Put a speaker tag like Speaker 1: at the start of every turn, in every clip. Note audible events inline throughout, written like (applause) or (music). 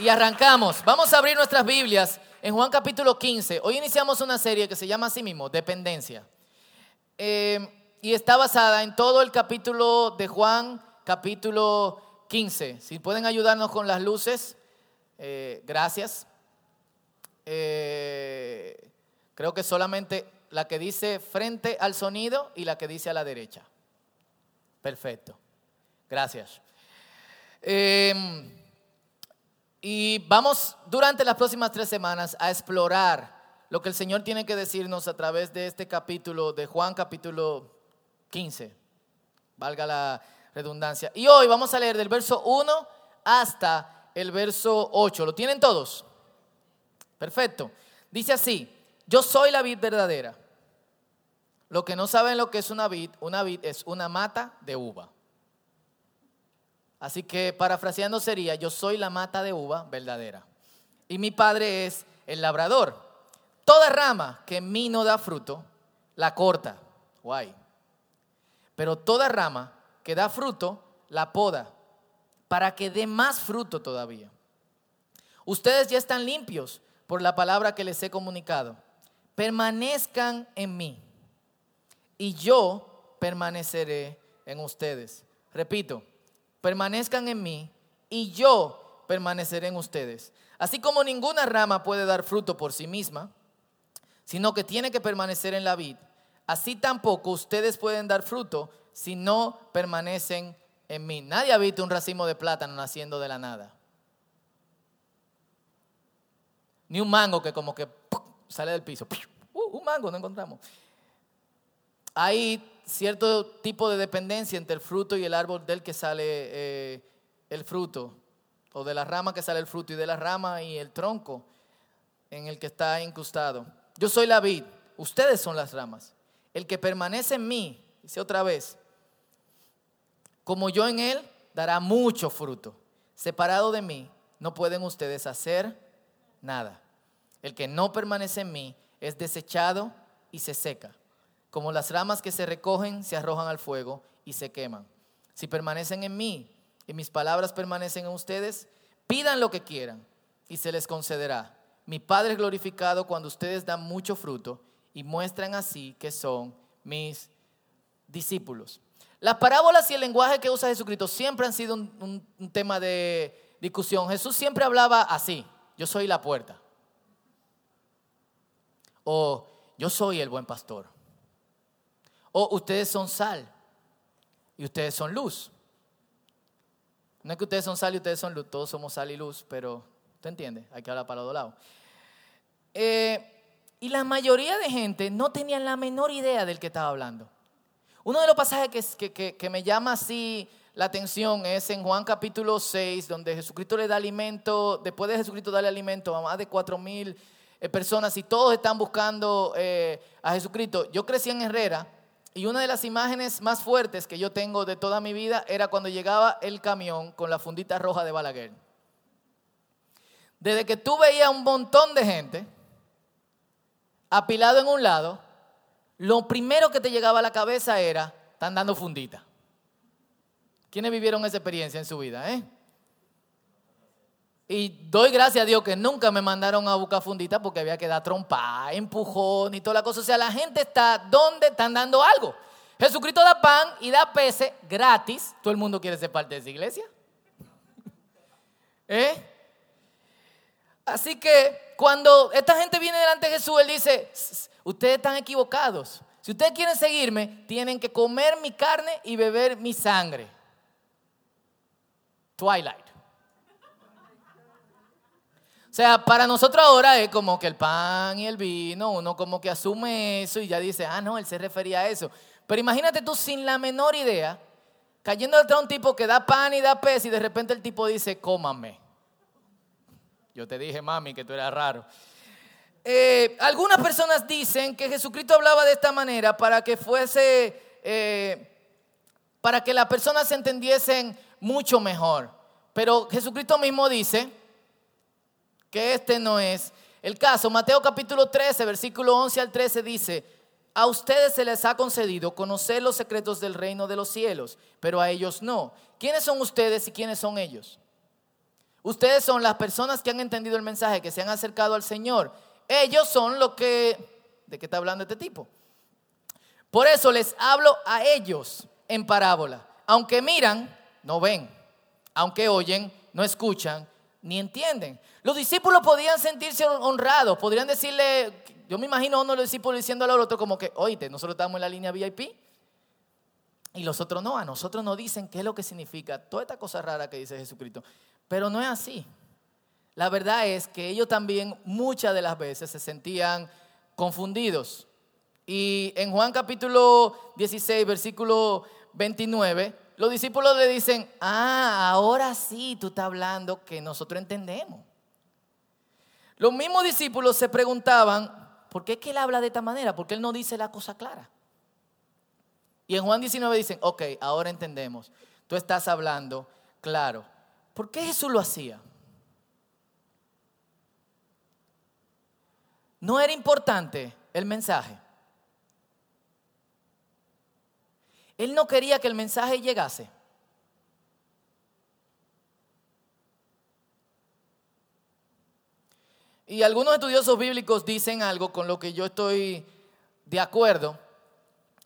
Speaker 1: Y arrancamos. Vamos a abrir nuestras Biblias en Juan capítulo 15. Hoy iniciamos una serie que se llama así mismo, Dependencia. Eh, y está basada en todo el capítulo de Juan, capítulo 15. Si pueden ayudarnos con las luces, eh, gracias. Eh, creo que solamente la que dice frente al sonido y la que dice a la derecha. Perfecto. Gracias. Y vamos durante las próximas tres semanas a explorar lo que el Señor tiene que decirnos a través de este capítulo de Juan capítulo 15. Valga la redundancia. Y hoy vamos a leer del verso 1 hasta el verso 8. ¿Lo tienen todos? Perfecto. Dice así, yo soy la vid verdadera. Lo que no saben lo que es una vid, una vid es una mata de uva. Así que parafraseando sería, yo soy la mata de uva verdadera. Y mi padre es el labrador. Toda rama que en mí no da fruto, la corta. Guay. Pero toda rama que da fruto, la poda, para que dé más fruto todavía. Ustedes ya están limpios por la palabra que les he comunicado. Permanezcan en mí y yo permaneceré en ustedes. Repito, permanezcan en mí y yo permaneceré en ustedes. Así como ninguna rama puede dar fruto por sí misma, sino que tiene que permanecer en la vid, así tampoco ustedes pueden dar fruto si no permanecen en mí. Nadie ha visto un racimo de plátano naciendo de la nada. Ni un mango que como que sale del piso. Uh, un mango no encontramos. Hay cierto tipo de dependencia entre el fruto y el árbol del que sale eh, el fruto, o de la rama que sale el fruto, y de la rama y el tronco en el que está incrustado. Yo soy la vid, ustedes son las ramas. El que permanece en mí, dice otra vez, como yo en él, dará mucho fruto. Separado de mí, no pueden ustedes hacer nada. El que no permanece en mí es desechado y se seca como las ramas que se recogen se arrojan al fuego y se queman. Si permanecen en mí y mis palabras permanecen en ustedes, pidan lo que quieran y se les concederá. Mi Padre es glorificado cuando ustedes dan mucho fruto y muestran así que son mis discípulos. Las parábolas y el lenguaje que usa Jesucristo siempre han sido un, un tema de discusión. Jesús siempre hablaba así, yo soy la puerta. O yo soy el buen pastor. O ustedes son sal y ustedes son luz. No es que ustedes son sal y ustedes son luz, todos somos sal y luz, pero ¿te entiendes? Hay que hablar para los dos lados. Eh, y la mayoría de gente no tenían la menor idea del que estaba hablando. Uno de los pasajes que, que, que me llama así la atención es en Juan capítulo 6, donde Jesucristo le da alimento, después de Jesucristo darle alimento a más de cuatro mil eh, personas y todos están buscando eh, a Jesucristo. Yo crecí en Herrera y una de las imágenes más fuertes que yo tengo de toda mi vida era cuando llegaba el camión con la fundita roja de Balaguer. Desde que tú veías un montón de gente apilado en un lado, lo primero que te llegaba a la cabeza era, están dando fundita. ¿Quiénes vivieron esa experiencia en su vida? Eh? Y doy gracias a Dios que nunca me mandaron a buscar fundita porque había que dar trompa, empujón y toda la cosa. O sea, la gente está donde están dando algo. Jesucristo da pan y da peces gratis. Todo el mundo quiere ser parte de esa iglesia. ¿Eh? Así que cuando esta gente viene delante de Jesús, Él dice, ustedes están equivocados. Si ustedes quieren seguirme, tienen que comer mi carne y beber mi sangre. Twilight. O sea, para nosotros ahora es como que el pan y el vino, uno como que asume eso y ya dice, ah, no, él se refería a eso. Pero imagínate tú sin la menor idea, cayendo detrás de un tipo que da pan y da pez y de repente el tipo dice, cómame. Yo te dije, mami, que tú eras raro. Eh, algunas personas dicen que Jesucristo hablaba de esta manera para que fuese, eh, para que las personas se entendiesen mucho mejor. Pero Jesucristo mismo dice, que este no es el caso. Mateo capítulo 13, versículo 11 al 13 dice, a ustedes se les ha concedido conocer los secretos del reino de los cielos, pero a ellos no. ¿Quiénes son ustedes y quiénes son ellos? Ustedes son las personas que han entendido el mensaje, que se han acercado al Señor. Ellos son los que... ¿De qué está hablando este tipo? Por eso les hablo a ellos en parábola. Aunque miran, no ven. Aunque oyen, no escuchan ni entienden. Los discípulos podían sentirse honrados, podrían decirle, yo me imagino a uno de los discípulos diciendo al otro como que, oíste, nosotros estamos en la línea VIP. Y los otros no, a nosotros nos dicen qué es lo que significa toda esta cosa rara que dice Jesucristo. Pero no es así. La verdad es que ellos también muchas de las veces se sentían confundidos. Y en Juan capítulo 16, versículo 29, los discípulos le dicen, ah, ahora sí tú estás hablando que nosotros entendemos. Los mismos discípulos se preguntaban, ¿por qué es que él habla de esta manera? ¿Por qué él no dice la cosa clara? Y en Juan 19 dicen, ok, ahora entendemos. Tú estás hablando claro. ¿Por qué Jesús lo hacía? No era importante el mensaje. Él no quería que el mensaje llegase. Y algunos estudiosos bíblicos dicen algo con lo que yo estoy de acuerdo,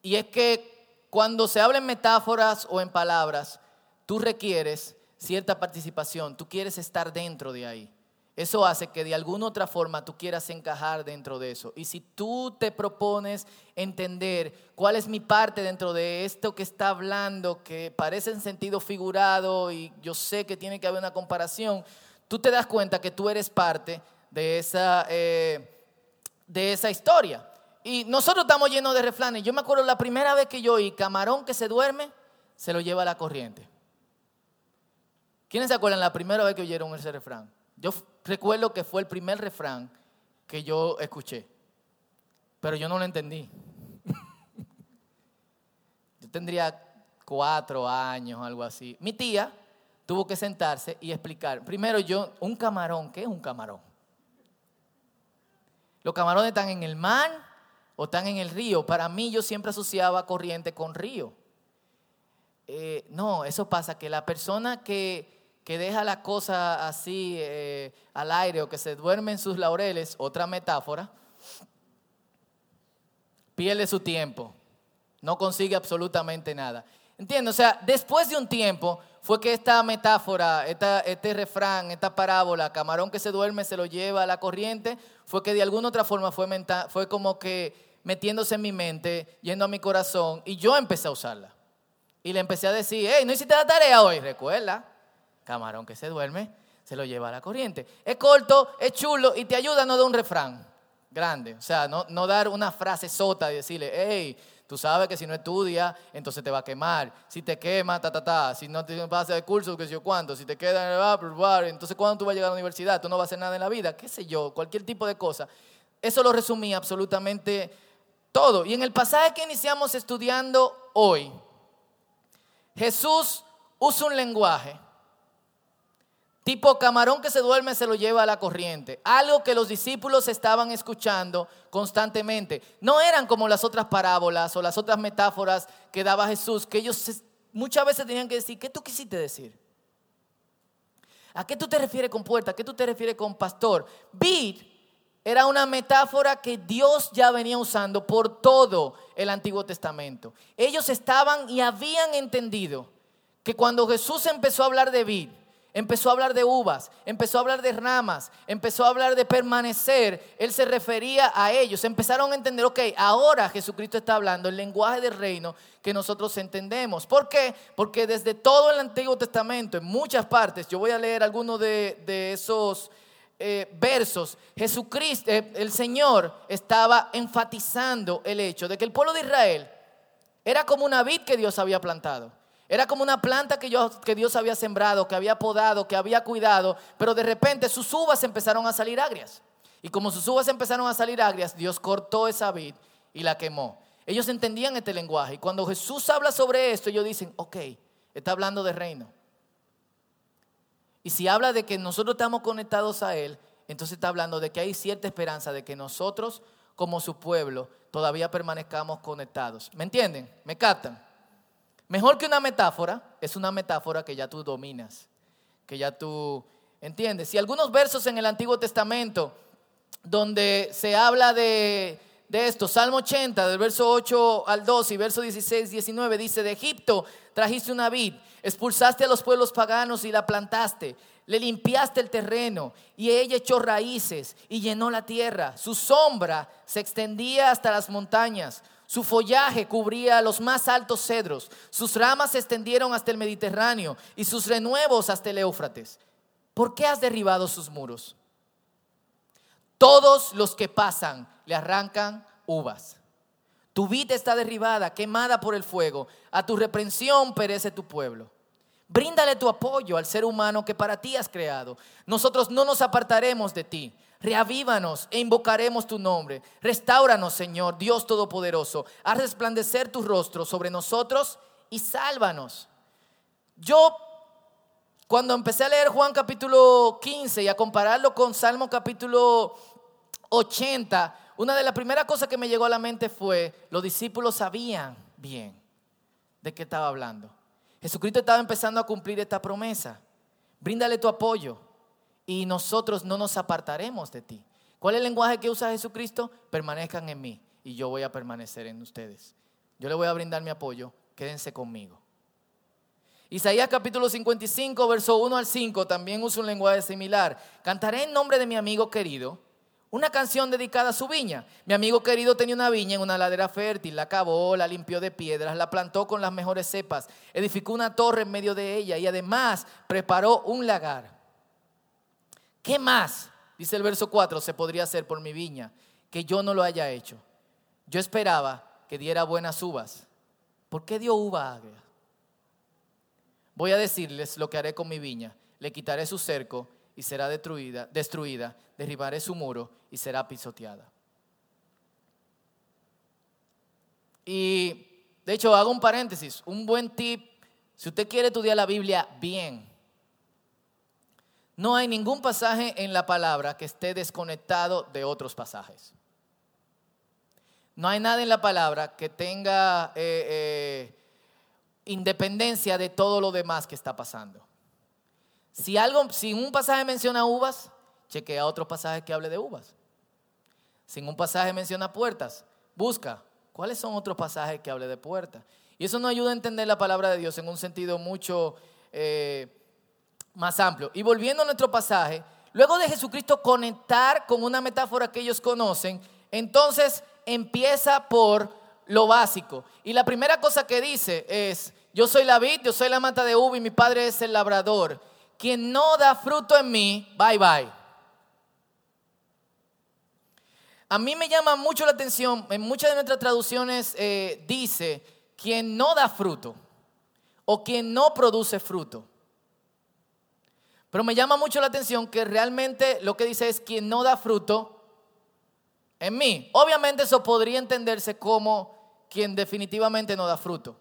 Speaker 1: y es que cuando se habla en metáforas o en palabras, tú requieres cierta participación, tú quieres estar dentro de ahí. Eso hace que de alguna otra forma tú quieras encajar dentro de eso. Y si tú te propones entender cuál es mi parte dentro de esto que está hablando, que parece en sentido figurado y yo sé que tiene que haber una comparación, tú te das cuenta que tú eres parte de esa, eh, de esa historia. Y nosotros estamos llenos de refranes. Yo me acuerdo la primera vez que yo oí camarón que se duerme, se lo lleva a la corriente. ¿Quiénes se acuerdan la primera vez que oyeron ese refrán? Yo recuerdo que fue el primer refrán que yo escuché, pero yo no lo entendí. (laughs) yo tendría cuatro años, algo así. Mi tía tuvo que sentarse y explicar. Primero yo, un camarón, ¿qué es un camarón? Los camarones están en el mar o están en el río. Para mí yo siempre asociaba corriente con río. Eh, no, eso pasa que la persona que que deja la cosa así eh, al aire o que se duerme en sus laureles, otra metáfora, pierde su tiempo, no consigue absolutamente nada. ¿Entiendes? O sea, después de un tiempo fue que esta metáfora, este refrán, esta parábola, camarón que se duerme se lo lleva a la corriente, fue que de alguna otra forma fue, fue como que metiéndose en mi mente, yendo a mi corazón, y yo empecé a usarla. Y le empecé a decir, hey, no hiciste la tarea hoy, recuerda camarón que se duerme, se lo lleva a la corriente. Es corto, es chulo y te ayuda no dar un refrán grande. O sea, no, no dar una frase sota y decirle, hey, tú sabes que si no estudias, entonces te va a quemar. Si te quema, ta, ta, ta. Si no te vas a hacer curso, qué sé yo cuánto. Si te queda en el entonces cuando tú vas a llegar a la universidad, tú no vas a hacer nada en la vida, qué sé yo, cualquier tipo de cosa. Eso lo resumí absolutamente todo. Y en el pasaje que iniciamos estudiando hoy, Jesús usa un lenguaje Tipo camarón que se duerme se lo lleva a la corriente. Algo que los discípulos estaban escuchando constantemente. No eran como las otras parábolas o las otras metáforas que daba Jesús, que ellos muchas veces tenían que decir, ¿qué tú quisiste decir? ¿A qué tú te refieres con puerta? ¿A qué tú te refieres con pastor? Vid era una metáfora que Dios ya venía usando por todo el Antiguo Testamento. Ellos estaban y habían entendido que cuando Jesús empezó a hablar de vid, empezó a hablar de uvas, empezó a hablar de ramas, empezó a hablar de permanecer, él se refería a ellos. Empezaron a entender, ok, ahora Jesucristo está hablando el lenguaje del reino que nosotros entendemos. ¿Por qué? Porque desde todo el Antiguo Testamento, en muchas partes, yo voy a leer algunos de, esos eh, versos, Jesucristo, eh, el Señor estaba enfatizando el hecho de que el pueblo de Israel era como una vid que Dios había plantado. Era como una planta que, que Dios había sembrado, que había podado, que había cuidado, pero de repente sus uvas empezaron a salir agrias. Y como sus uvas empezaron a salir agrias, Dios cortó esa vid y la quemó. Ellos entendían este lenguaje. Y cuando Jesús habla sobre esto, ellos dicen, ok, está hablando de reino. Y si habla de que nosotros estamos conectados a Él, entonces está hablando de que hay cierta esperanza de que nosotros, como su pueblo, todavía permanezcamos conectados. ¿Me entienden? ¿Me captan? Mejor que una metáfora, es una metáfora que ya tú dominas, que ya tú ¿Entiendes? Si algunos versos en el Antiguo Testamento donde se habla de, de esto, Salmo 80, del verso 8 al 12 y verso 16, 19, dice, de Egipto trajiste una vid, expulsaste a los pueblos paganos y la plantaste, le limpiaste el terreno y ella echó raíces y llenó la tierra. Su sombra se extendía hasta las montañas, su follaje cubría los más altos cedros, sus ramas se extendieron hasta el Mediterráneo y sus renuevos hasta el Éufrates. ¿Por qué has derribado sus muros? Todos los que pasan le arrancan uvas. Tu vida está derribada, quemada por el fuego. A tu reprensión perece tu pueblo. Bríndale tu apoyo al ser humano que para ti has creado. Nosotros no nos apartaremos de ti. Reavívanos e invocaremos tu nombre. Restáuranos, Señor, Dios Todopoderoso. Haz resplandecer tu rostro sobre nosotros y sálvanos. Yo, cuando empecé a leer Juan capítulo 15 y a compararlo con Salmo capítulo 80, una de las primeras cosas que me llegó a la mente fue, los discípulos sabían bien de qué estaba hablando. Jesucristo estaba empezando a cumplir esta promesa. Bríndale tu apoyo y nosotros no nos apartaremos de ti. ¿Cuál es el lenguaje que usa Jesucristo? Permanezcan en mí y yo voy a permanecer en ustedes. Yo le voy a brindar mi apoyo, quédense conmigo. Isaías capítulo 55, verso 1 al 5 también usa un lenguaje similar. Cantaré en nombre de mi amigo querido una canción dedicada a su viña. Mi amigo querido tenía una viña en una ladera fértil, la cavó, la limpió de piedras, la plantó con las mejores cepas, edificó una torre en medio de ella y además preparó un lagar. ¿Qué más? Dice el verso 4, se podría hacer por mi viña, que yo no lo haya hecho. Yo esperaba que diera buenas uvas. ¿Por qué dio uva agria? Voy a decirles lo que haré con mi viña. Le quitaré su cerco y será destruida, destruida, derribaré su muro y será pisoteada. Y de hecho hago un paréntesis, un buen tip, si usted quiere estudiar la Biblia bien, no hay ningún pasaje en la palabra que esté desconectado de otros pasajes. No hay nada en la palabra que tenga eh, eh, independencia de todo lo demás que está pasando. Si, algo, si un pasaje menciona uvas, chequea otro pasaje que hable de uvas. Si un pasaje menciona puertas, busca cuáles son otros pasajes que hable de puertas. Y eso nos ayuda a entender la palabra de Dios en un sentido mucho eh, más amplio. Y volviendo a nuestro pasaje, luego de Jesucristo conectar con una metáfora que ellos conocen, entonces empieza por lo básico. Y la primera cosa que dice es, yo soy la vid, yo soy la mata de uva y mi padre es el labrador quien no da fruto en mí, bye bye. A mí me llama mucho la atención, en muchas de nuestras traducciones eh, dice, quien no da fruto o quien no produce fruto. Pero me llama mucho la atención que realmente lo que dice es quien no da fruto en mí. Obviamente eso podría entenderse como quien definitivamente no da fruto.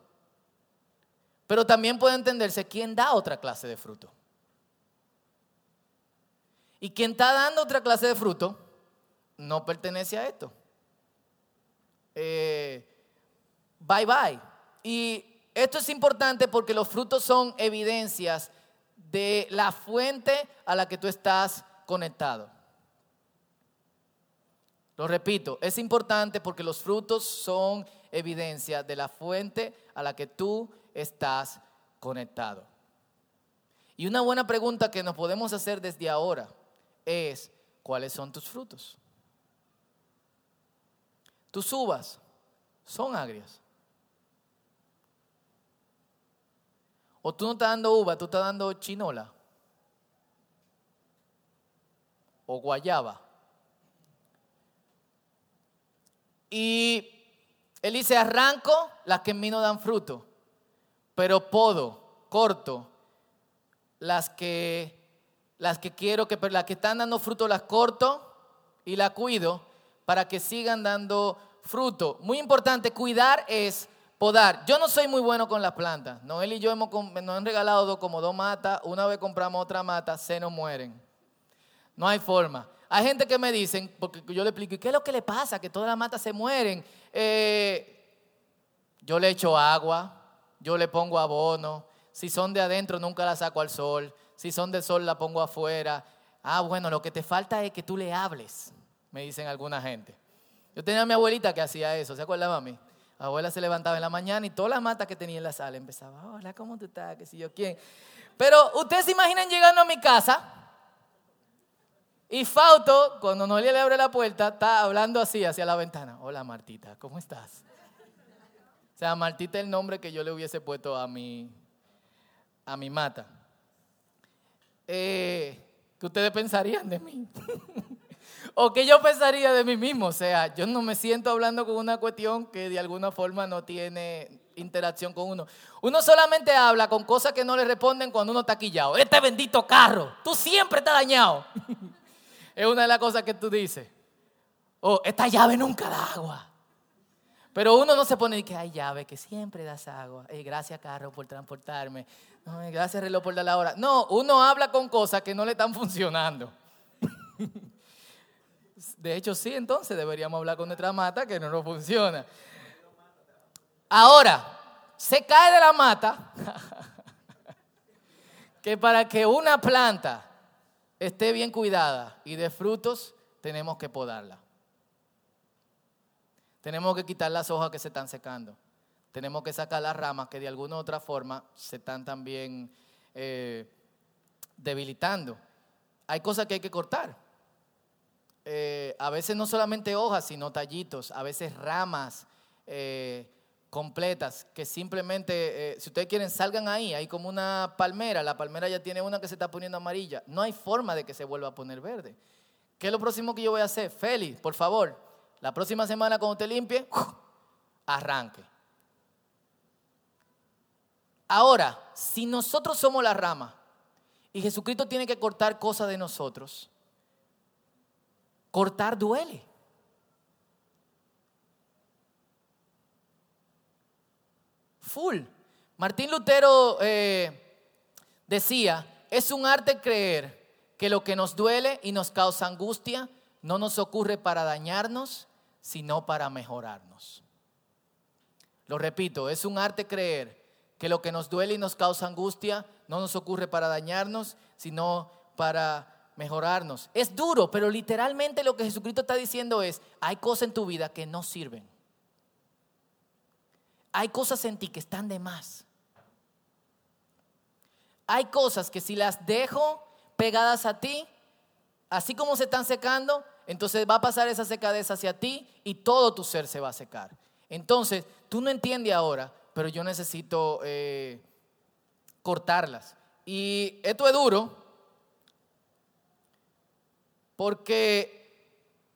Speaker 1: Pero también puede entenderse quien da otra clase de fruto. Y quien está dando otra clase de fruto no pertenece a esto. Eh, bye bye. Y esto es importante porque los frutos son evidencias de la fuente a la que tú estás conectado. Lo repito, es importante porque los frutos son evidencia de la fuente a la que tú estás conectado. Y una buena pregunta que nos podemos hacer desde ahora es cuáles son tus frutos. Tus uvas son agrias. O tú no estás dando uva, tú estás dando chinola. O guayaba. Y él dice, arranco las que en mí no dan fruto, pero podo, corto, las que las que quiero que, las que están dando fruto las corto y las cuido para que sigan dando fruto. Muy importante, cuidar es podar. Yo no soy muy bueno con las plantas. Noel y yo hemos, nos han regalado como dos matas. Una vez compramos otra mata, se nos mueren. No hay forma. Hay gente que me dicen, porque yo le explico, ¿qué es lo que le pasa? Que todas las matas se mueren. Eh, yo le echo agua, yo le pongo abono. Si son de adentro, nunca las saco al sol Si son de sol, la pongo afuera. Ah, bueno, lo que te falta es que tú le hables, me dicen alguna gente. Yo tenía a mi abuelita que hacía eso, ¿se acuerda, mami? La abuela se levantaba en la mañana y todas las matas que tenía en la sala empezaba, hola, ¿cómo tú estás? ¿Qué sé yo quién? Pero ustedes se imaginan llegando a mi casa y Fauto, cuando Noelia le abre la puerta, está hablando así hacia la ventana. Hola Martita, ¿cómo estás? O sea, Martita es el nombre que yo le hubiese puesto a mi, a mi mata. Eh, ¿Qué ustedes pensarían de mí? (laughs) o qué yo pensaría de mí mismo. O sea, yo no me siento hablando con una cuestión que de alguna forma no tiene interacción con uno. Uno solamente habla con cosas que no le responden cuando uno está quillado. Este bendito carro, tú siempre estás dañado. (laughs) es una de las cosas que tú dices. O esta llave nunca da agua. Pero uno no se pone y que hay llave que siempre das agua. gracias carro por transportarme. gracias reloj por dar la hora. No, uno habla con cosas que no le están funcionando. (laughs) De hecho, sí, entonces deberíamos hablar con nuestra mata que no nos funciona. Ahora, se cae de la mata (laughs) que para que una planta esté bien cuidada y de frutos, tenemos que podarla. Tenemos que quitar las hojas que se están secando. Tenemos que sacar las ramas que de alguna u otra forma se están también eh, debilitando. Hay cosas que hay que cortar. Eh, a veces no solamente hojas, sino tallitos, a veces ramas eh, completas que simplemente, si ustedes quieren, salgan ahí. Hay como una palmera, la palmera ya tiene una que se está poniendo amarilla. No hay forma de que se vuelva a poner verde. ¿Qué es lo próximo que yo voy a hacer? Félix, por favor, la próxima semana cuando te limpie, (laughs) arranque. Ahora, si nosotros somos la rama y Jesucristo tiene que cortar cosas de nosotros, cortar duele. Full. Martín Lutero eh, decía, es un arte creer que lo que nos duele y nos causa angustia no nos ocurre para dañarnos, sino para mejorarnos. Lo repito, es un arte creer que lo que nos duele y nos causa angustia no nos ocurre para dañarnos, sino para mejorarnos. Es duro, pero literalmente lo que Jesucristo está diciendo es, hay cosas en tu vida que no sirven. Hay cosas en ti que están de más. Hay cosas que si las dejo pegadas a ti, así como se están secando, entonces va a pasar esa secadez hacia ti y todo tu ser se va a secar. Entonces, tú no entiendes ahora, pero yo necesito eh, cortarlas. Y esto es duro, porque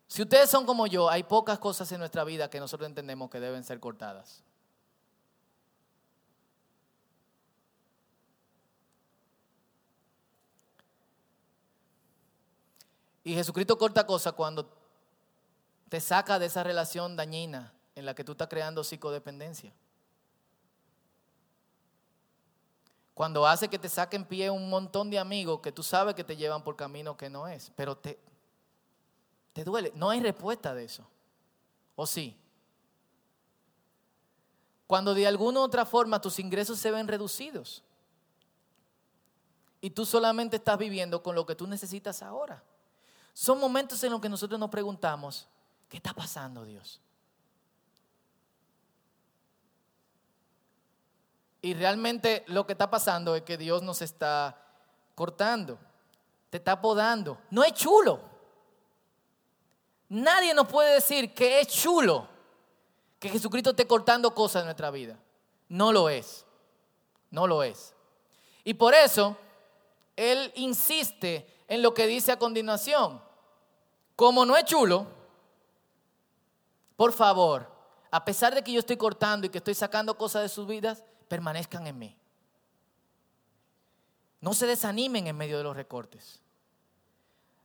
Speaker 1: si ustedes son como yo, hay pocas cosas en nuestra vida que nosotros entendemos que deben ser cortadas. Y Jesucristo corta cosas cuando te saca de esa relación dañina en la que tú estás creando psicodependencia. Cuando hace que te saquen pie un montón de amigos que tú sabes que te llevan por camino que no es, pero te, te duele. No hay respuesta de eso. ¿O sí? Cuando de alguna u otra forma tus ingresos se ven reducidos y tú solamente estás viviendo con lo que tú necesitas ahora. Son momentos en los que nosotros nos preguntamos, ¿qué está pasando Dios? Y realmente lo que está pasando es que Dios nos está cortando, te está podando. No es chulo. Nadie nos puede decir que es chulo que Jesucristo esté cortando cosas en nuestra vida. No lo es. No lo es. Y por eso Él insiste en lo que dice a continuación. Como no es chulo, por favor, a pesar de que yo estoy cortando y que estoy sacando cosas de sus vidas, permanezcan en mí. No se desanimen en medio de los recortes.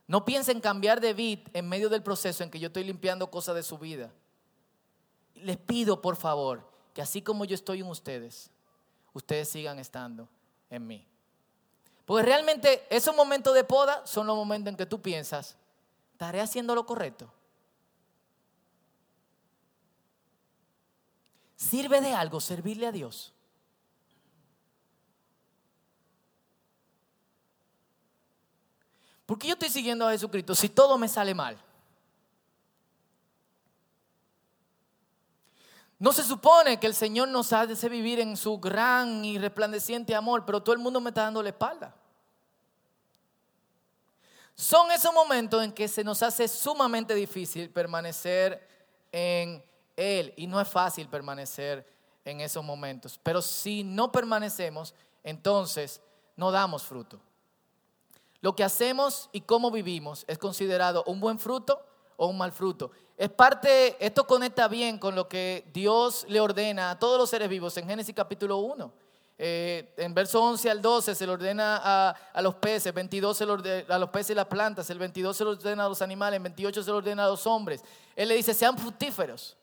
Speaker 1: No piensen cambiar de vid en medio del proceso en que yo estoy limpiando cosas de su vida. Les pido, por favor, que así como yo estoy en ustedes, ustedes sigan estando en mí. Porque realmente esos momentos de poda son los momentos en que tú piensas, ¿Estaré haciendo lo correcto? ¿Sirve de algo servirle a Dios? ¿Por qué yo estoy siguiendo a Jesucristo si todo me sale mal? No se supone que el Señor nos hace vivir en su gran y resplandeciente amor, pero todo el mundo me está dando la espalda. Son esos momentos en que se nos hace sumamente difícil permanecer en Él. Y no es fácil permanecer en esos momentos. Pero si no permanecemos, entonces no damos fruto. Lo que hacemos y cómo vivimos es considerado un buen fruto o un mal fruto. Es parte, esto conecta bien con lo que Dios le ordena a todos los seres vivos en Génesis capítulo 1. Eh, en verso 11 al 12 se le ordena a, los peces, 22 se le ordena a los peces y las plantas, el 22 se le ordena a los animales, el 28 se le ordena a los hombres. Él le dice, sean fructíferos,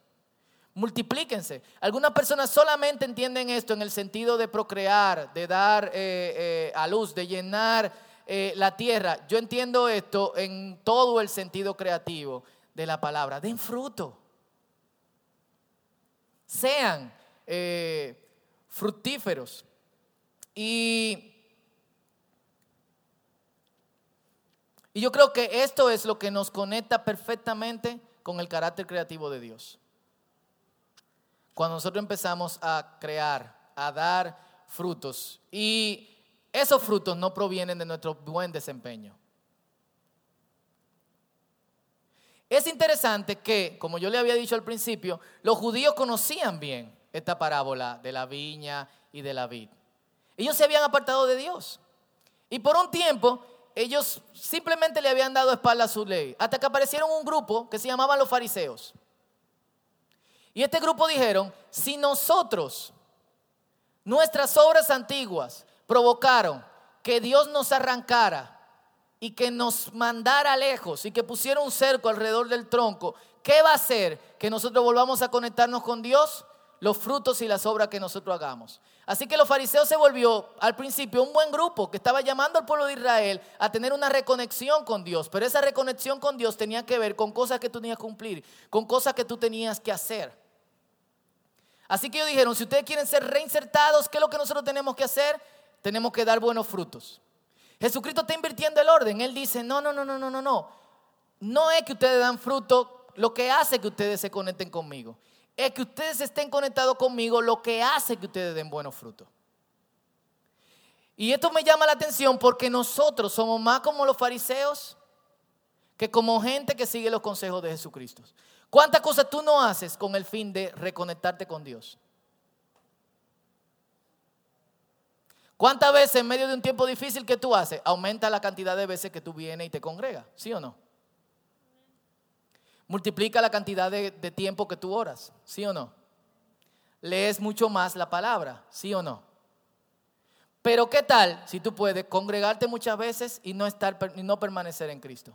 Speaker 1: multiplíquense. Algunas personas solamente entienden esto en el sentido de procrear, de dar eh, eh, a luz, de llenar la tierra. Yo entiendo esto en todo el sentido creativo de la palabra. Den fruto. Sean fructíferos. Y yo creo que esto es lo que nos conecta perfectamente con el carácter creativo de Dios. Cuando nosotros empezamos a crear, a dar frutos, y esos frutos no provienen de nuestro buen desempeño. Es interesante que, como yo le había dicho al principio, los judíos conocían bien esta parábola de la viña y de la vid. Ellos se habían apartado de Dios. Y por un tiempo ellos simplemente le habían dado espalda a su ley. Hasta que aparecieron un grupo que se llamaban los fariseos. Y este grupo dijeron, si nosotros, nuestras obras antiguas, provocaron que Dios nos arrancara y que nos mandara lejos y que pusiera un cerco alrededor del tronco, ¿qué va a hacer que nosotros volvamos a conectarnos con Dios? los frutos y las obras que nosotros hagamos. Así que los fariseos se volvió al principio un buen grupo que estaba llamando al pueblo de Israel a tener una reconexión con Dios, pero esa reconexión con Dios tenía que ver con cosas que tú tenías que cumplir, con cosas que tú tenías que hacer. Así que ellos dijeron, si ustedes quieren ser reinsertados, ¿qué es lo que nosotros tenemos que hacer? Tenemos que dar buenos frutos. Jesucristo está invirtiendo el orden. Él dice, no, no, no, no, no, no, no. No es que ustedes dan fruto lo que hace que ustedes se conecten conmigo es que ustedes estén conectados conmigo lo que hace que ustedes den buenos frutos. Y esto me llama la atención porque nosotros somos más como los fariseos que como gente que sigue los consejos de Jesucristo. ¿Cuántas cosas tú no haces con el fin de reconectarte con Dios? ¿Cuántas veces en medio de un tiempo difícil que tú haces, aumenta la cantidad de veces que tú vienes y te congregas? ¿Sí o no? multiplica la cantidad de, tiempo que tú oras, ¿sí o no? Lees mucho más la palabra, ¿sí o no? Pero ¿qué tal si tú puedes congregarte muchas veces y no, estar, y no permanecer en Cristo?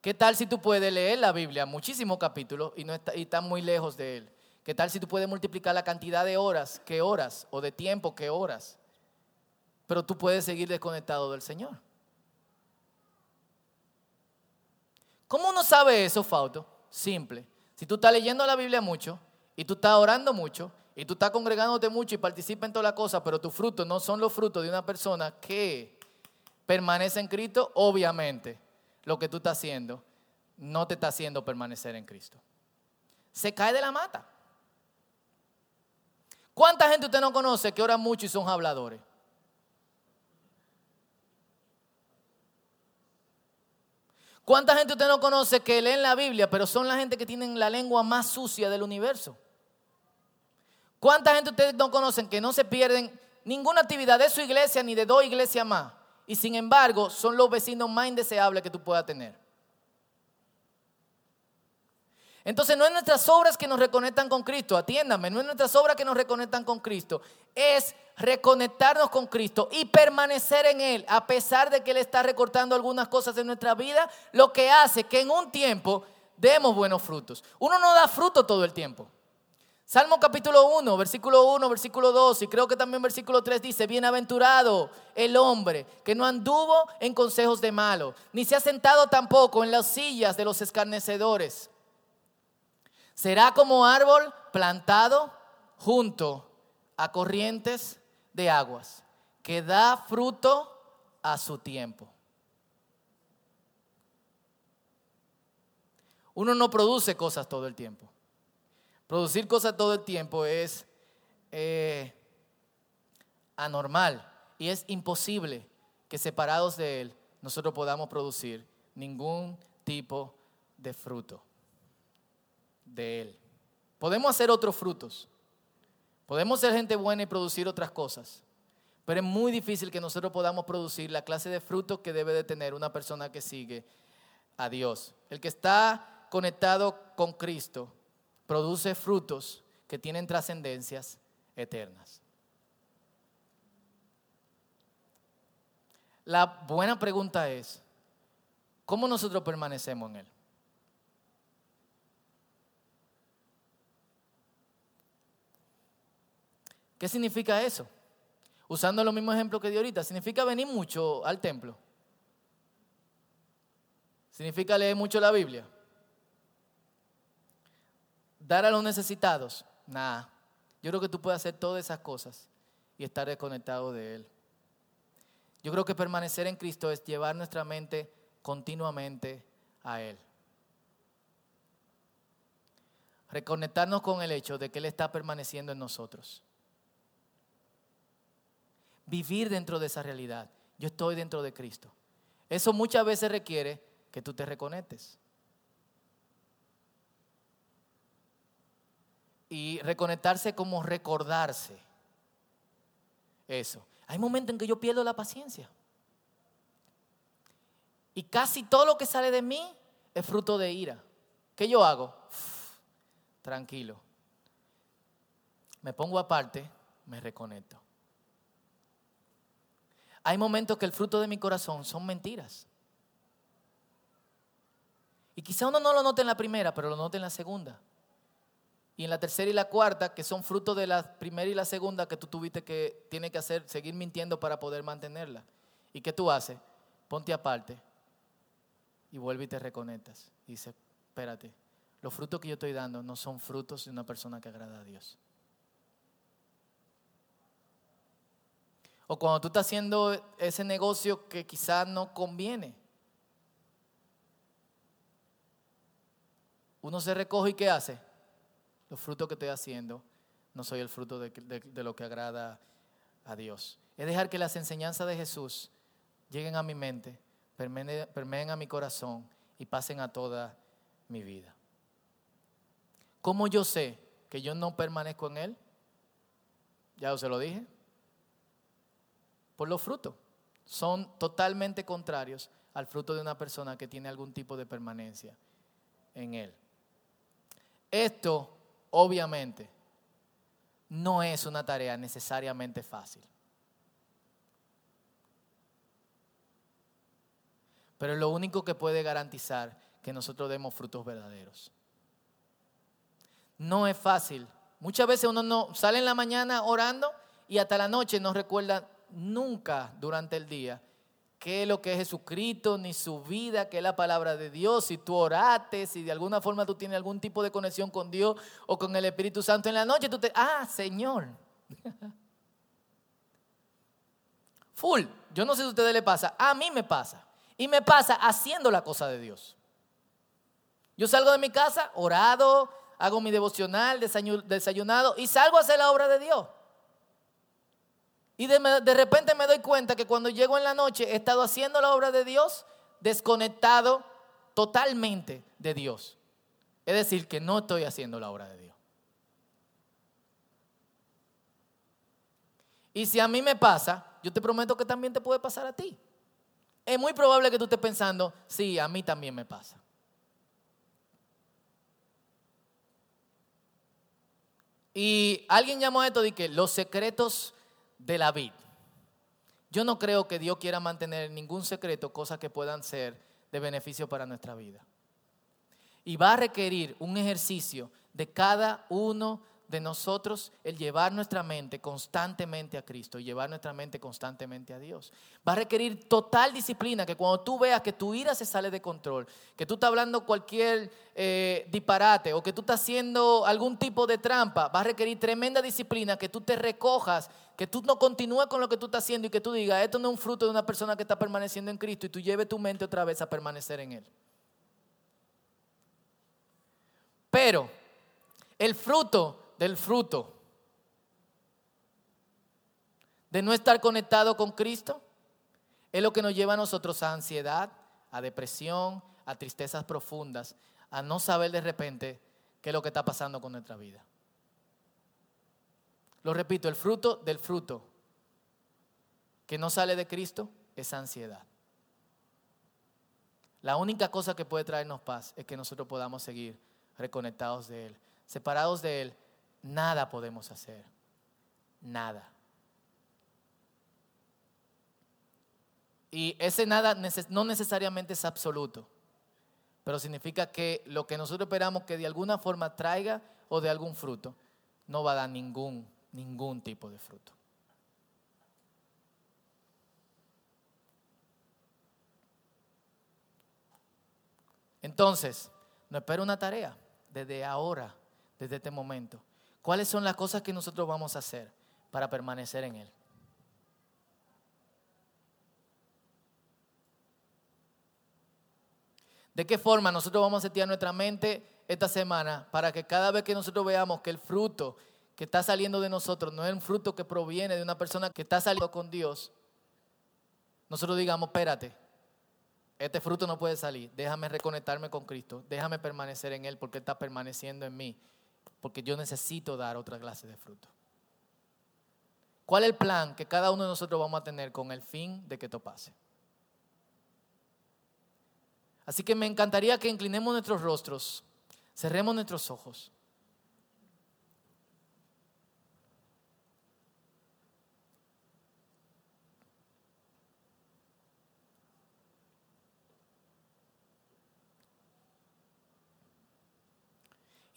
Speaker 1: ¿Qué tal si tú puedes leer la Biblia, muchísimos capítulos, y, no está, y estás muy lejos de Él? ¿Qué tal si tú puedes multiplicar la cantidad de horas que horas o de tiempo que horas? Pero tú puedes seguir desconectado del Señor. ¿Cómo uno sabe eso, Fauto? Simple. Si tú estás leyendo la Biblia mucho y tú estás orando mucho y tú estás congregándote mucho y participas en toda la cosa, pero tus frutos no son los frutos de una persona que permanece en Cristo, obviamente lo que tú estás haciendo no te está haciendo permanecer en Cristo. Se cae de la mata. ¿Cuánta gente usted no conoce que ora mucho y son habladores? ¿Cuánta gente usted no conoce que leen la Biblia, pero son la gente que tienen la lengua más sucia del universo? ¿Cuánta gente ustedes no conocen que no se pierden ninguna actividad de su iglesia ni de dos iglesias más? Y sin embargo, son los vecinos más indeseables que tú puedas tener. Entonces no es nuestras obras que nos reconectan con Cristo, atiéndame, no es nuestras obras que nos reconectan con Cristo, es reconectarnos con Cristo y permanecer en Él, a pesar de que Él está recortando algunas cosas en nuestra vida, lo que hace que en un tiempo demos buenos frutos. Uno no da fruto todo el tiempo. Salmo capítulo 1, versículo 1, versículo 2 y creo que también versículo 3 dice, bienaventurado el hombre que no anduvo en consejos de malo, ni se ha sentado tampoco en las sillas de los escarnecedores. Será como árbol plantado junto a corrientes de aguas, que da fruto a su tiempo. Uno no produce cosas todo el tiempo. Producir cosas todo el tiempo es eh, anormal y es imposible que separados de Él nosotros podamos producir ningún tipo de fruto de Él. Podemos hacer otros frutos. Podemos ser gente buena y producir otras cosas. Pero es muy difícil que nosotros podamos producir la clase de fruto que debe de tener una persona que sigue a Dios. El que está conectado con Cristo produce frutos que tienen trascendencias eternas. La buena pregunta es, ¿cómo nosotros permanecemos en Él? ¿Qué significa eso? Usando los mismos ejemplos que di ahorita, significa venir mucho al templo. Significa leer mucho la Biblia. Dar a los necesitados. Nada. Yo creo que tú puedes hacer todas esas cosas y estar desconectado de Él. Yo creo que permanecer en Cristo es llevar nuestra mente continuamente a Él. Reconectarnos con el hecho de que Él está permaneciendo en nosotros vivir dentro de esa realidad. Yo estoy dentro de Cristo. Eso muchas veces requiere que tú te reconectes. Y reconectarse como recordarse. Eso. Hay momentos en que yo pierdo la paciencia. Y casi todo lo que sale de mí es fruto de ira. ¿Qué yo hago? tranquilo. Me pongo aparte, me reconecto. Hay momentos que el fruto de mi corazón son mentiras. Y quizá uno no lo note en la primera, pero lo note en la segunda. Y en la tercera y la cuarta, que son fruto de la primera y la segunda que tú tuviste que, tiene que hacer, seguir mintiendo para poder mantenerla. ¿Y qué tú haces? Ponte aparte y vuelve y te reconectas. Y dice, espérate, los frutos que yo estoy dando no son frutos de una persona que agrada a Dios. O cuando tú estás haciendo ese negocio que quizás no conviene. Uno se recoge y ¿qué hace? Los frutos que estoy haciendo no soy el fruto de, lo que agrada a Dios. Es dejar que las enseñanzas de Jesús lleguen a mi mente, permeen a mi corazón y pasen a toda mi vida. ¿Cómo yo sé que yo no permanezco en Él? Ya os lo dije por los frutos. Son totalmente contrarios al fruto de una persona que tiene algún tipo de permanencia en él. Esto, obviamente, no es una tarea necesariamente fácil. Pero es lo único que puede garantizar que nosotros demos frutos verdaderos. No es fácil. Muchas veces uno no sale en la mañana orando y hasta la noche no recuerda nunca durante el día qué es lo que es Jesucristo, ni su vida, qué es la palabra de Dios, si tú orates, si de alguna forma tú tienes algún tipo de conexión con Dios o con el Espíritu Santo en la noche, tú te, ah, Señor. (laughs) Full, yo no sé si a ustedes le pasa, a mí me pasa. Y me pasa haciendo la cosa de Dios. Yo salgo de mi casa, orado, hago mi devocional, desayunado y salgo a hacer la obra de Dios. Y de, repente me doy cuenta que cuando llego en la noche he estado haciendo la obra de Dios desconectado totalmente de Dios. Es decir, que no estoy haciendo la obra de Dios. Y si a mí me pasa, yo te prometo que también te puede pasar a ti. Es muy probable que tú estés pensando, sí, a mí también me pasa. Y alguien llamó a esto de que los secretos de la vid. Yo no creo que Dios quiera mantener ningún secreto, cosas que puedan ser de beneficio para nuestra vida. Y va a requerir un ejercicio de cada uno de nosotros el llevar nuestra mente constantemente a Cristo, llevar nuestra mente constantemente a Dios. Va a requerir total disciplina, que cuando tú veas que tu ira se sale de control, que tú estás hablando cualquier eh, disparate o que tú estás haciendo algún tipo de trampa, va a requerir tremenda disciplina, que tú te recojas, que tú no continúes con lo que tú estás haciendo y que tú digas, esto no es un fruto de una persona que está permaneciendo en Cristo y tú lleves tu mente otra vez a permanecer en Él. Pero el fruto del fruto de no estar conectado con Cristo es lo que nos lleva a nosotros a ansiedad, a depresión, a tristezas profundas, a no saber de repente qué es lo que está pasando con nuestra vida. Lo repito, el fruto del fruto que no sale de Cristo es ansiedad. La única cosa que puede traernos paz es que nosotros podamos seguir reconectados de Él. Separados de Él, nada podemos hacer. Nada. Y ese nada no necesariamente es absoluto, pero significa que lo que nosotros esperamos que de alguna forma traiga o de algún fruto, no va a dar ningún, ningún tipo de fruto. Entonces, nos espera una tarea desde ahora, desde este momento. ¿Cuáles son las cosas que nosotros vamos a hacer para permanecer en Él? ¿De qué forma nosotros vamos a setear nuestra mente esta semana para que cada vez que nosotros veamos que el fruto que está saliendo de nosotros no es un fruto que proviene de una persona que está saliendo con Dios, nosotros digamos, espérate, este fruto no puede salir, déjame reconectarme con Cristo, déjame permanecer en Él porque está permaneciendo en mí, porque yo necesito dar otra clase de fruto. ¿Cuál es el plan que cada uno de nosotros vamos a tener con el fin de que esto pase? Así que me encantaría que inclinemos nuestros rostros, cerremos nuestros ojos.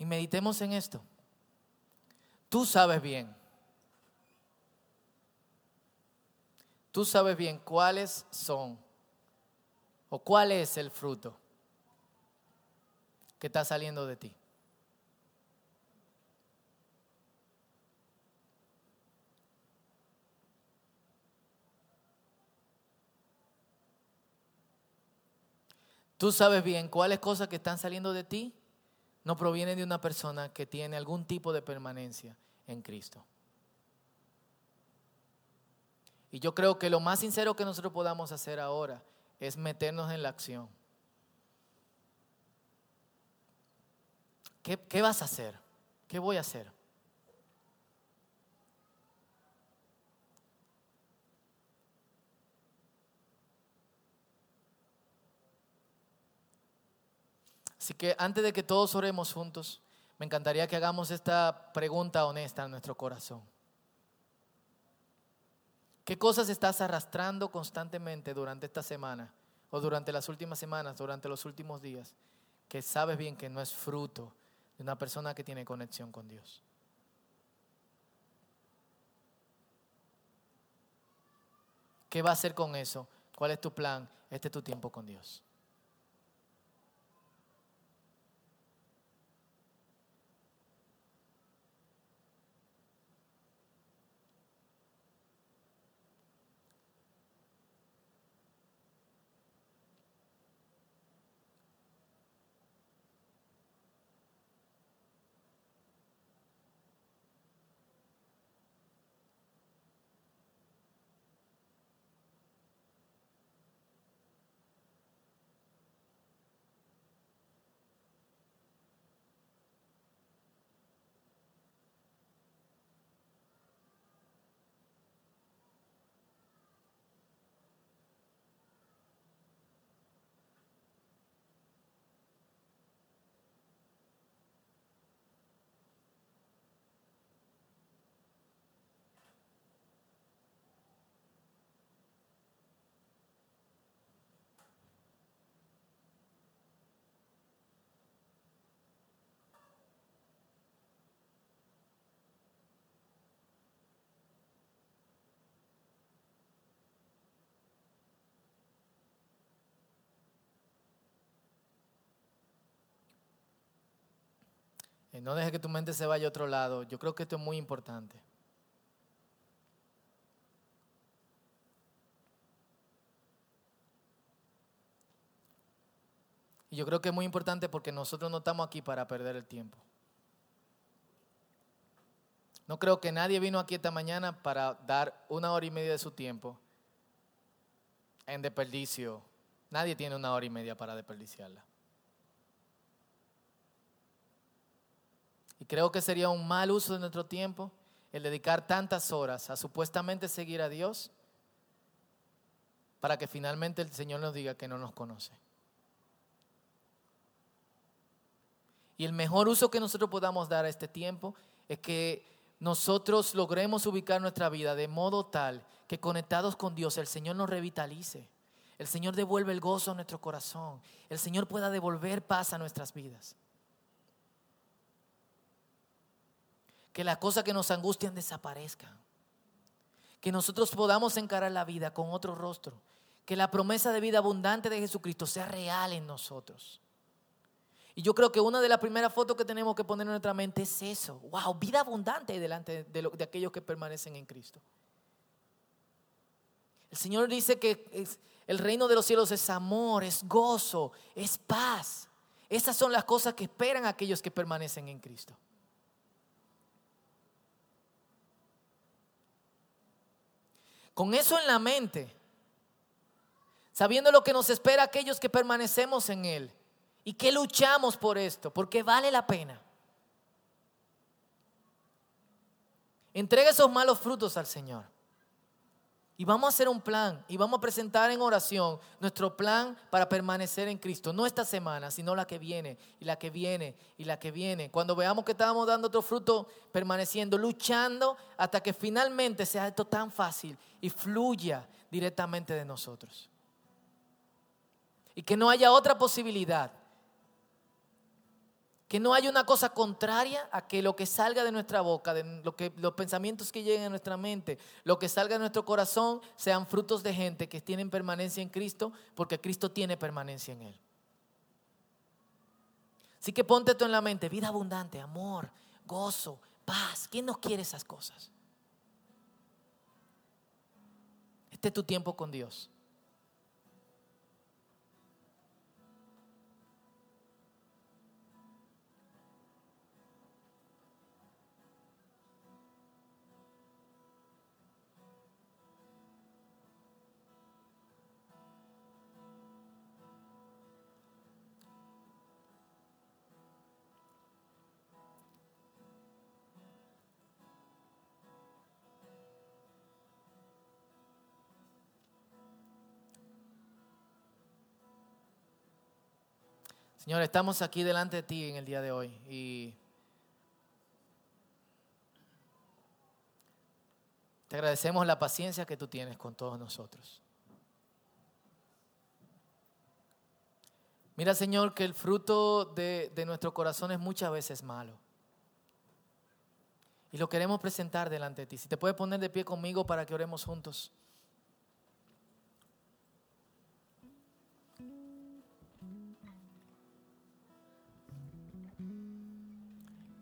Speaker 1: Y meditemos en esto. Tú sabes bien. Tú sabes bien cuáles son o cuál es el fruto que está saliendo de ti. Tú sabes bien cuáles cosas que están saliendo de ti no proviene de una persona que tiene algún tipo de permanencia en Cristo. Y yo creo que lo más sincero que nosotros podamos hacer ahora es meternos en la acción. ¿Qué, qué vas a hacer? ¿Qué voy a hacer? Así que antes de que todos oremos juntos, me encantaría que hagamos esta pregunta honesta en nuestro corazón. ¿Qué cosas estás arrastrando constantemente durante esta semana o durante las últimas semanas, durante los últimos días, que sabes bien que no es fruto de una persona que tiene conexión con Dios? ¿Qué va a hacer con eso? ¿Cuál es tu plan? Este es tu tiempo con Dios. No deje que tu mente se vaya a otro lado. Yo creo que esto es muy importante. Y yo creo que es muy importante porque nosotros no estamos aquí para perder el tiempo. No creo que nadie vino aquí esta mañana para dar una hora y media de su tiempo en desperdicio. Nadie tiene una hora y media para desperdiciarla. Y creo que sería un mal uso de nuestro tiempo el dedicar tantas horas a supuestamente seguir a Dios para que finalmente el Señor nos diga que no nos conoce. Y el mejor uso que nosotros podamos dar a este tiempo es que nosotros logremos ubicar nuestra vida de modo tal que conectados con Dios el Señor nos revitalice. El Señor devuelve el gozo a nuestro corazón. El Señor pueda devolver paz a nuestras vidas. Que las cosas que nos angustian desaparezcan. Que nosotros podamos encarar la vida con otro rostro. Que la promesa de vida abundante de Jesucristo sea real en nosotros. Y yo creo que una de las primeras fotos que tenemos que poner en nuestra mente es eso. Wow, vida abundante delante de, de aquellos que permanecen en Cristo. El Señor dice que el reino de los cielos es amor, es gozo, es paz. Esas son las cosas que esperan aquellos que permanecen en Cristo. Con eso en la mente, sabiendo lo que nos espera aquellos que permanecemos en Él y que luchamos por esto, porque vale la pena. Entrega esos malos frutos al Señor. Y vamos a hacer un plan y vamos a presentar en oración nuestro plan para permanecer en Cristo. No esta semana, sino la que viene y la que viene y la que viene. Cuando veamos que estamos dando otro fruto, permaneciendo, luchando hasta que finalmente sea esto tan fácil y fluya directamente de nosotros. Y que no haya otra posibilidad que no haya una cosa contraria a que lo que salga de nuestra boca, de lo que, los pensamientos que lleguen a nuestra mente, lo que salga de nuestro corazón, sean frutos de gente que tienen permanencia en Cristo, porque Cristo tiene permanencia en Él. Así que ponte esto en la mente, vida abundante, amor, gozo, paz. ¿Quién nos quiere esas cosas? Este es tu tiempo con Dios. Señor, estamos aquí delante de ti en el día de hoy y te agradecemos la paciencia que tú tienes con todos nosotros. Mira, Señor, que el fruto de, de nuestro corazón es muchas veces malo. Y lo queremos presentar delante de ti. Si te puedes poner de pie conmigo para que oremos juntos.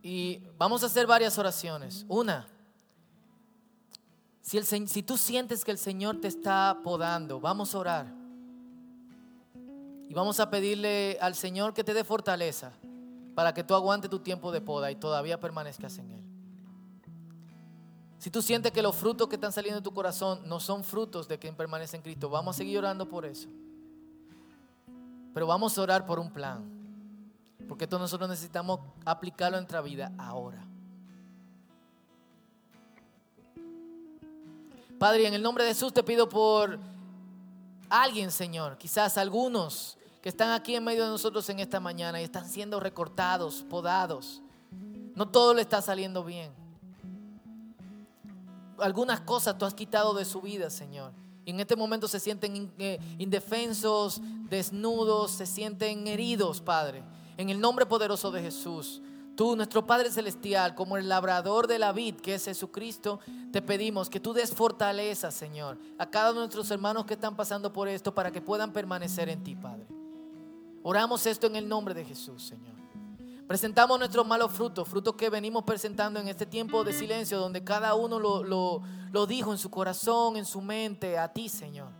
Speaker 1: Y vamos a hacer varias oraciones. Una, si, el, si tú sientes que el Señor te está podando, vamos a orar. Y vamos a pedirle al Señor que te dé fortaleza para que tú aguantes tu tiempo de poda y todavía permanezcas en Él. Si tú sientes que los frutos que están saliendo de tu corazón no son frutos de quien permanece en Cristo, vamos a seguir orando por eso. Pero vamos a orar por un plan. Porque esto nosotros necesitamos aplicarlo en nuestra vida ahora. Padre, en el nombre de Jesús te pido por alguien, Señor, quizás algunos que están aquí en medio de nosotros en esta mañana y están siendo recortados, podados. No todo le está saliendo bien. Algunas cosas tú has quitado de su vida, Señor. Y en este momento se sienten eh, indefensos, desnudos, se sienten heridos, Padre. En el nombre poderoso de Jesús, tú, nuestro Padre Celestial, como el labrador de la vid, que es Jesucristo, te pedimos que tú des fortaleza, Señor, a cada uno de nuestros hermanos que están pasando por esto para que puedan permanecer en ti, Padre. Oramos esto en el nombre de Jesús, Señor. Presentamos nuestros malos frutos, frutos que venimos presentando en este tiempo de silencio, donde cada uno lo, lo dijo en su corazón, en su mente, a ti, Señor.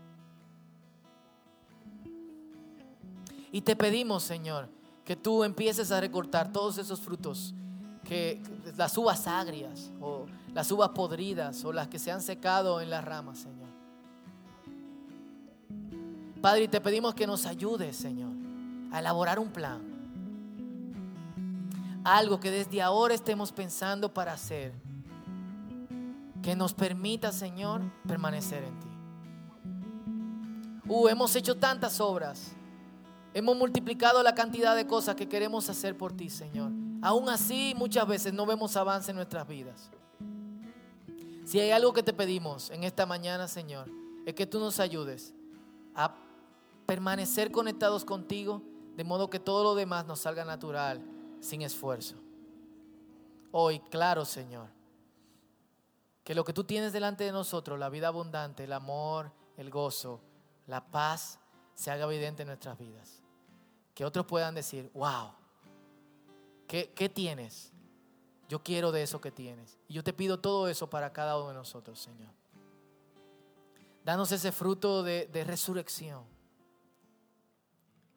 Speaker 1: Y te pedimos, Señor, que tú empieces a recortar todos esos frutos, que las uvas agrias o las uvas podridas o las que se han secado en las ramas, Señor. Padre, te pedimos que nos ayudes, Señor, a elaborar un plan. Algo que desde ahora estemos pensando para hacer. Que nos permita, Señor, permanecer en ti. Uh, hemos hecho tantas obras. Hemos multiplicado la cantidad de cosas que queremos hacer por ti, Señor. Aún así, muchas veces no vemos avance en nuestras vidas. Si hay algo que te pedimos en esta mañana, Señor, es que tú nos ayudes a permanecer conectados contigo, de modo que todo lo demás nos salga natural, sin esfuerzo. Hoy, claro, Señor, que lo que tú tienes delante de nosotros, la vida abundante, el amor, el gozo, la paz se haga evidente en nuestras vidas. Que otros puedan decir, wow, ¿qué, ¿qué, tienes? Yo quiero de eso que tienes. Y yo te pido todo eso para cada uno de nosotros, Señor. Danos ese fruto de, de resurrección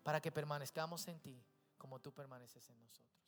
Speaker 1: para que permanezcamos en ti como tú permaneces en nosotros.